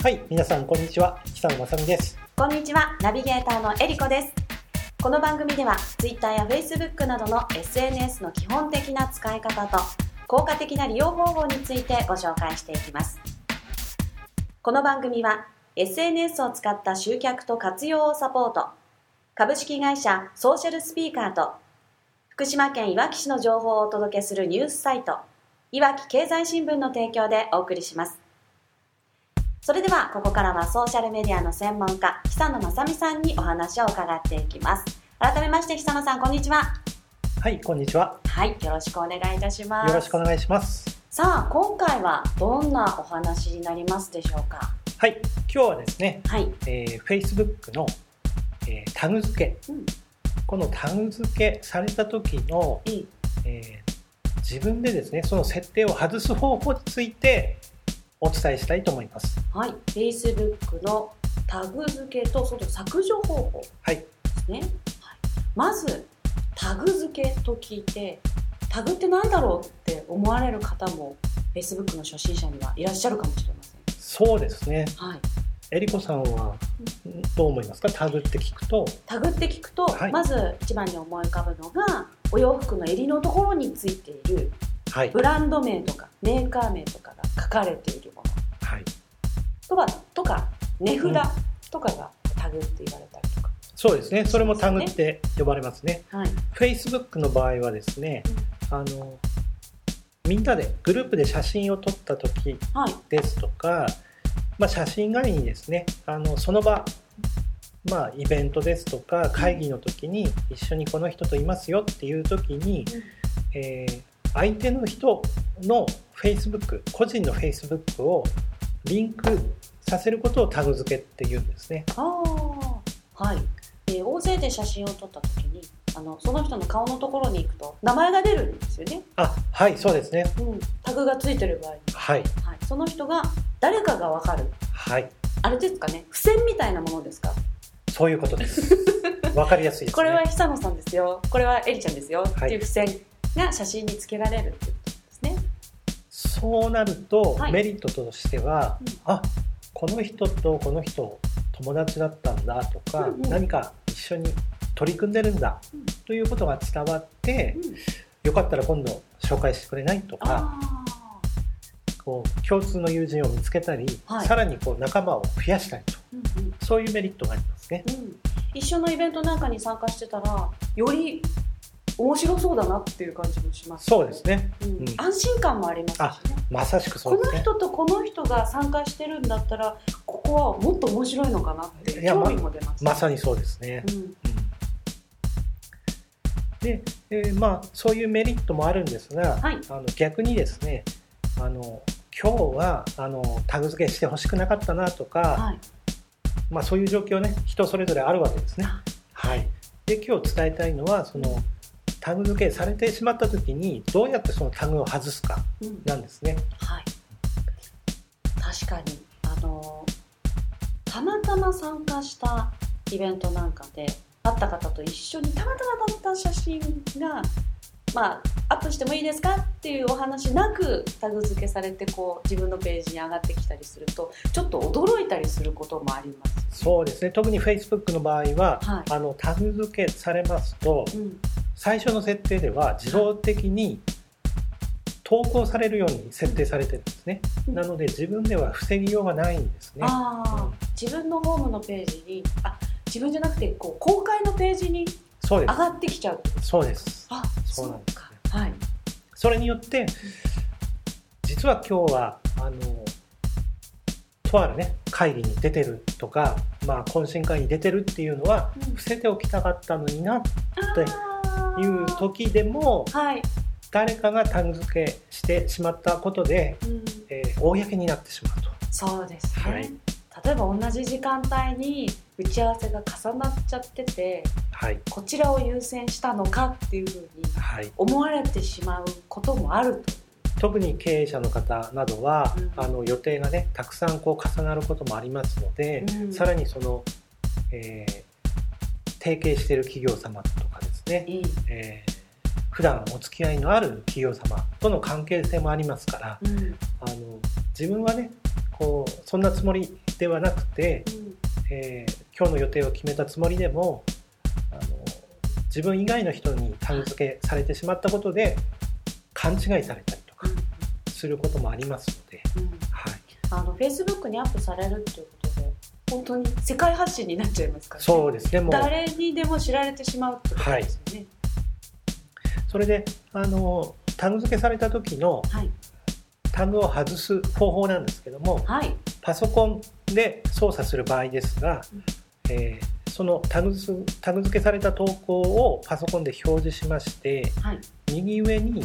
はい、皆さんこんにちは。北野正美です。こんにちは、ナビゲーターのえりこです。この番組では Twitter や Facebook などの SNS の基本的な使い方と効果的な利用方法についてご紹介していきます。この番組は SNS を使った集客と活用をサポート、株式会社ソーシャルスピーカーと福島県いわき市の情報をお届けするニュースサイト、いわき経済新聞の提供でお送りします。それではここからはソーシャルメディアの専門家久野正美さんにお話を伺っていきます。改めまして久野さんこんにちは。はい、こんにちは。はいよろしくお願いいたします。よろしくお願いします。さあ今回はどんなお話になりますでしょうか？はい、今日はですね、はい、えー、Facebook の、えータグ付け、うん、このタグ付けされた時の、いいえー自分でですね、その設定を外す方法についてお伝えしたいと思います。はい。Facebook のタグ付けとその削除方法はい、ですね、はい、まずタグ付けと聞いてタグって何だろうって思われる方も Facebook の初心者にはいらっしゃるかもしれません。そうですね。はい。えりこさんはどう思いますか？タグって聞くと。タグって聞くと、はい。まず一番に思い浮かぶのがお洋服の襟のところについているはい、ブランド名とかメーカー名とかが書かれているもの。はい。とかとか値うん。札とかがタグって言われたりとか、そうですね。それもタグって呼ばれますね。はい。Facebook の場合はですね、あのみんなでグループで写真を撮った時はい。ですとか、まあ、写真以外にですねあのその場、まあ、イベントですとか会議の時に一緒にこの人といますよっていう時に、えー相手の人の Facebook 個人の Facebook をリンクさせることをタグ付けっていうんですね。ああはい、えー大勢で写真を撮った時にあのその人の顔のところに行くと名前が出るんですよね、あはいそうですね。うん、タグがついてる場合に、はい。はい、その人が誰かが分かる。はい。あれですかね。付箋みたいなものですか？そういうことです。わかりやすいですね。これは久野さんですよ。これはエリちゃんですよ、はい。っていう付箋が写真につけられるっていうそうなるとはい。メリットとしては、うん。あこの人とこの人友達だったんだとか、うんうん。何か一緒に取り組んでるんだ、うん。ということが伝わって、うん。よかったら今度紹介してくれないとかあこう共通の友人を見つけたり、はい。さらにこう仲間を増やしたりとーうんうん。そういうメリットがありますね。うん。一緒のイベントなんかに参加してたらより面白そうだなっていう感じもしますそうですね。うん。うん。安心感もありますしね。まさしくそこのうですね。人とこの人が参加してるんだったらここはもっと面白いのかなって興味も出ます、まさにそうですね。うん。うん。で、えーまあそういうメリットもあるんですが、はい。あの逆にですねあの今日はあのタグ付けしてほしくなかったなとか、はい。まあ、そういう状況ね人それぞれあるわけですね。あ。はい、で今日伝えたいのはそのタグ付けされてしまった時にどうやってそのタグを外すかうん。なんですね。はい、確かに。あのたまたま参加したイベントなんかで会った方と一緒にたまたま撮った写真が、まあ、アップしてもいいですかっていうお話なくタグ付けされてこう自分のページに上がってきたりするとちょっと驚いたりすることもあります。そうですね。特に Facebook の場合は、はい。あのタグ付けされますとうん最初の設定では自動的に投稿されるように設定されてるんですね、うん。なので自分では防ぎようがないんですね。うん自分のホームのページにあ自分じゃなくてこう公開のページに上がってきちゃう。そうです。あそうなんですねはい。それによって実は今日はあのとあるね会議に出てるとか、まあ、懇親会に出てるっていうのはうん。伏せておきたかったのになってあーいう時でもはい、誰かがタグ付けしてしまったことで、うん、えー公になってしまうと。そうですね、はい。例えば同じ時間帯に打ち合わせが重なっちゃっててはい。こちらを優先したのかっていうふうにはい、思われてしまうこともあると。特に経営者の方などは、うん。あの予定がねたくさんこう重なることもありますので、うん。さらにその、えー提携している企業様とかね、いい、えー普段お付き合いのある企業様との関係性もありますからうん。あの自分はねこうそんなつもりではなくて、うん。えー今日の予定を決めたつもりでもあの自分以外の人にタグ付けされてしまったことで勘違いされたりとかすることもありますので、うん。うんはい、あのフェイスブックにアップされるっていう本当に世界発信になっちゃいますからね。そうですねもう。誰にでも知られてしまうってことですよね。それであのタグ付けされた時のはい。タグを外す方法なんですけどもはい。パソコンで操作する場合ですがうん、えーそのタグ付タグ付けされた投稿をパソコンで表示しましてはい。右上に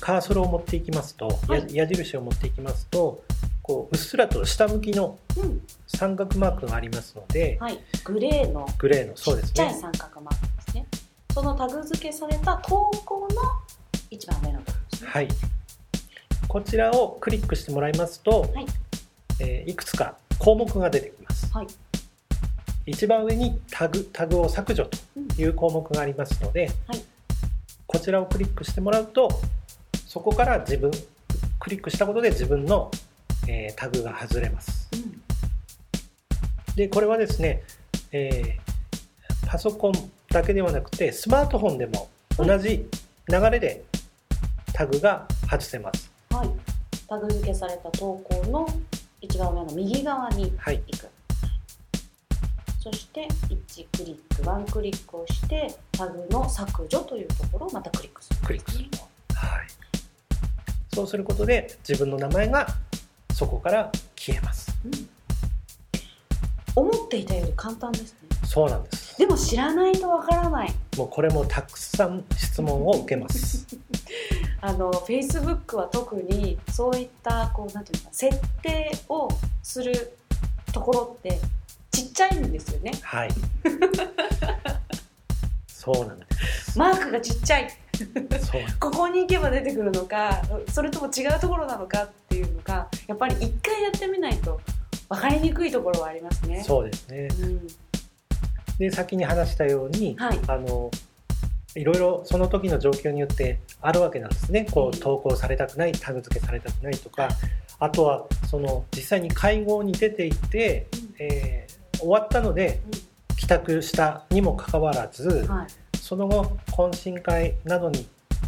カーソルを持っていきますと、矢印を持っていきますとこううっすらと下向きのうん三角マークがありますのではい。グレーのグレーのそうでちっすね。ちゃい三角マークですね。そのタグ付けされた投稿の一番上のところですね。はい。こちらをクリックしてもらいますと、はい。えーいくつか項目が出てきます、はい。一番上にタグタグを削除とうん。いう項目がありますので、はい。こちらをクリックしてもらうとそこから自分クリックしたことで自分の、えータグが外れます。うん。でこれはですね、えーパソコンだけではなくてスマートフォンでも同じ流れでタグが外せます。はい。タグ付けされた投稿の一番上の右側にはい。行く。そして1クリックワンクリックをしてタグの削除というところをまたクリックする。クリックする。と、はい、そうすることで自分の名前がそこから消えます。うん。思っていたより簡単ですね。そうなんです。でも知らないとわからない。もうこれもたくさん質問を受けます。あの Facebook は特にそういったこうなんていうのか設定をするところってちっちゃいんですよね。はい。そうなんです。マークがちっちゃいここに行けば出てくるのかそれとも違うところなのかっていうのがやっぱり一回やってみないと分かりにくいところはありますね。そうですね。うん。で先に話したように、はい。あのいろいろその時の状況によってあるわけなんですね。こう投稿されたくないタグ付けされたくないとか。あとはその実際に会合に出ていて、えー終わったので帰宅したにもかかわらず、うんはいその後懇親会などに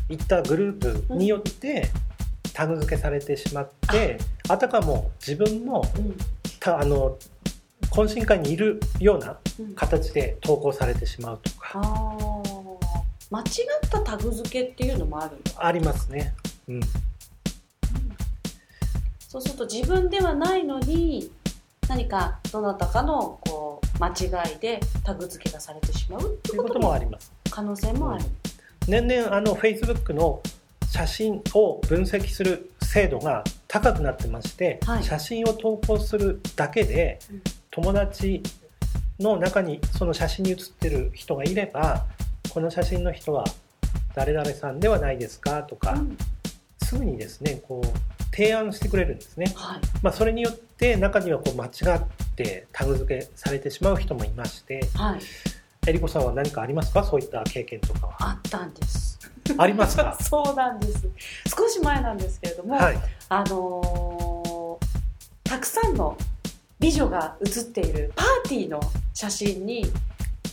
行ったグループによってタグ付けされてしまって、あ。たかも自分もうん。たあの懇親会にいるようなうん。形で投稿されてしまうとか。あー。間違ったタグ付けっていうのもあるありますね。うん、そうすると自分ではないのに何かどなたかのこう間違いでタグ付けがされてしまうってここともあります。可能性もある。年々あの Facebook の写真を分析する精度が高くなってまして、はい。写真を投稿するだけでうん。友達の中にその写真に写ってる人がいればこの写真の人は誰々さんではないですか？とか、うん。すぐにですねこう提案してくれるんですね、はい。まあ、それによって中にはこう間違ってタグ付けされてしまう人もいましてはい、えりこさんは何かありますか？そういった経験とかは。あったんです。ありますか？そうなんです。少し前なんですけれども、はい。あのーたくさんの美女が写っているパーティーの写真に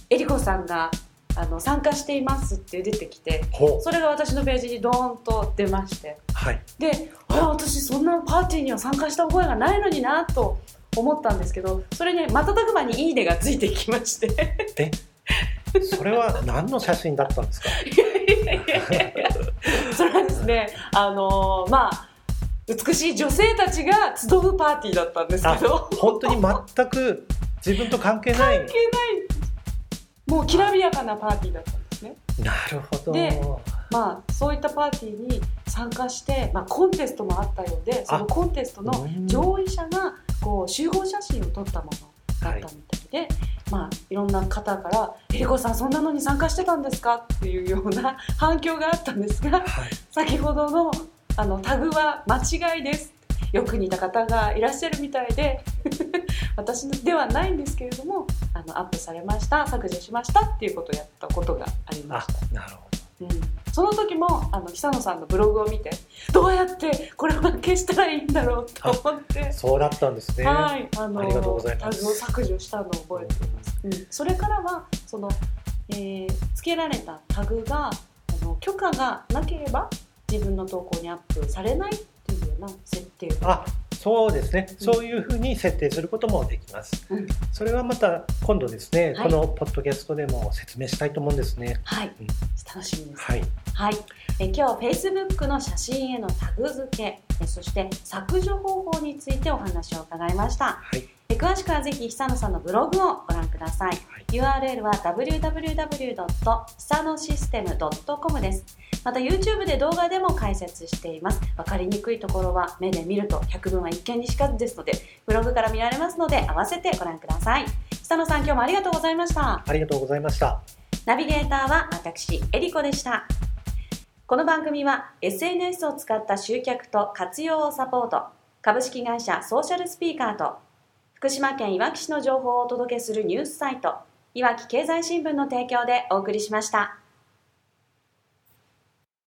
えりこさんがあの参加していますって出てきてそれが私のページにドーンと出まして。はい。であ私そんなパーティーには参加した覚えがないのになと思ったんですけどそれに瞬く間に「いいね」がついてきましてそれは何の写真だったんですか？それはですねあのーまあ美しい女性たちが集うパーティーだったんですあけど。本当に全く自分と関係ない。関係ない。もうきらびやかなパーティーだったんですね。なるほど。でまあそういったパーティーに参加して、まあ、コンテストもあったようでそのコンテストのうん。上位者がこう集合写真を撮ったものだったみたいで、まあいろんな方から「えりこさんそんなのに参加してたんですか?」っていうような 反響があったんですがはい先ほどのあのタグは間違いですよく似た方がいらっしゃるみたいで 私ではないんですけれどもあのアップされました削除しましたっていうことをやったことがありまあした。なるほどうんその時もあの久野さんのブログを見てどうやってこれは消したらいいんだろうと思って。そうだったんですね。はいあのありがとうございます。タグを削除したのを覚えています、うん、それからはその、えー、付けられたタグがあの許可がなければ自分の投稿にアップされないっていうような設定が。あそうですね、うん。そういうふうに設定することもできます。うん。それはまた今度ですね、はい。このポッドキャストでも説明したいと思うんですね。はい、うん。楽しみです。はい、はい、え今日は Facebook の写真へのタグ付けえそして削除方法についてお話を伺いました。はい、え詳しくはぜひ久野さんのブログをご覧ください、URL は www. 久野システム .com ですまた YouTube で動画でも解説しています分かりにくいところは目で見ると百聞は一見にしかずですのでブログから見られますので合わせてご覧ください久野さん今日もありがとうございましたありがとうございました。ナビゲーターは私、エリコでした。この番組は SNS を使った集客と活用をサポート、株式会社ソーシャルスピーカーと、福島県いわき市の情報をお届けするニュースサイト、いわき経済新聞の提供でお送りしました。